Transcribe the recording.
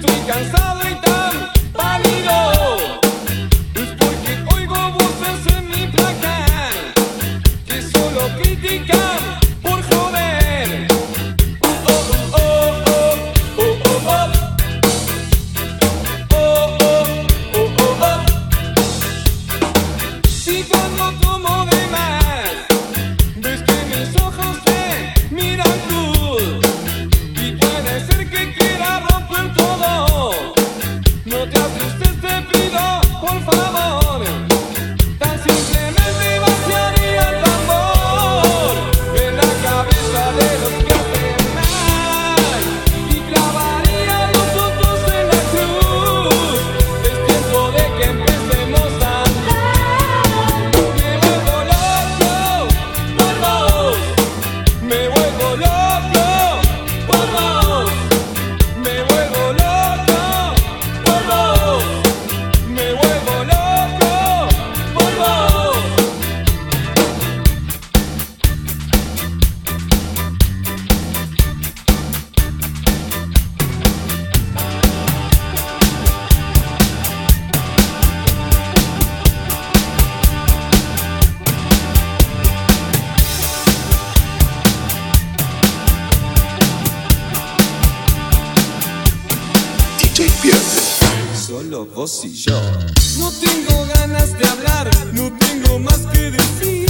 最艰辛。vos y yo. No tengo ganas de hablar, no tengo más que decir.